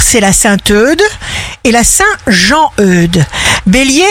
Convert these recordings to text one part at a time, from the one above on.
c'est la Sainte Eude et la Saint Jean-Eude. Bélier,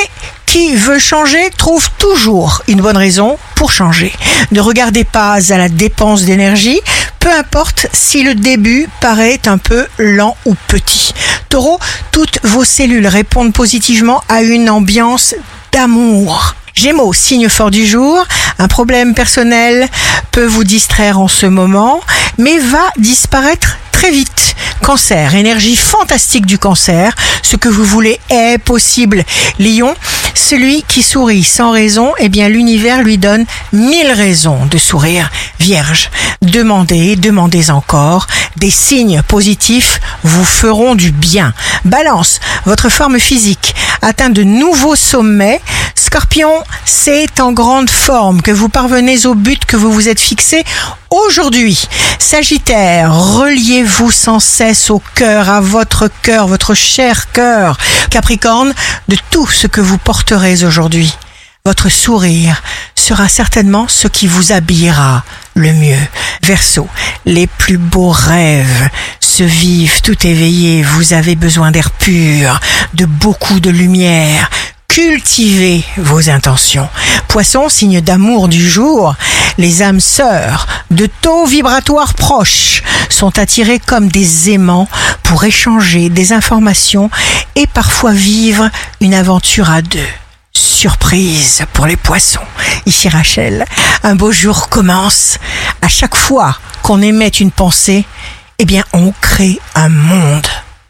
qui veut changer trouve toujours une bonne raison pour changer. Ne regardez pas à la dépense d'énergie, peu importe si le début paraît un peu lent ou petit. Taureau, toutes vos cellules répondent positivement à une ambiance d'amour. Gémeaux, signe fort du jour, un problème personnel peut vous distraire en ce moment, mais va disparaître très vite. Cancer, énergie fantastique du cancer, ce que vous voulez est possible. Lion, celui qui sourit sans raison, eh bien l'univers lui donne mille raisons de sourire. Vierge, demandez, demandez encore. Des signes positifs vous feront du bien. Balance, votre forme physique atteint de nouveaux sommets. Scorpion, c'est en grande forme que vous parvenez au but que vous vous êtes fixé aujourd'hui. Sagittaire, reliez-vous sans cesse au cœur, à votre cœur, votre cher cœur. Capricorne, de tout ce que vous porterez aujourd'hui. Votre sourire sera certainement ce qui vous habillera le mieux. Verseau, les plus beaux rêves se vivent tout éveillés. Vous avez besoin d'air pur, de beaucoup de lumière. Cultivez vos intentions. Poisson, signe d'amour du jour, les âmes sœurs de taux vibratoires proches sont attirées comme des aimants pour échanger des informations et parfois vivre une aventure à deux. Surprise pour les poissons. Ici Rachel, un beau jour commence. À chaque fois qu'on émet une pensée, eh bien on crée un monde.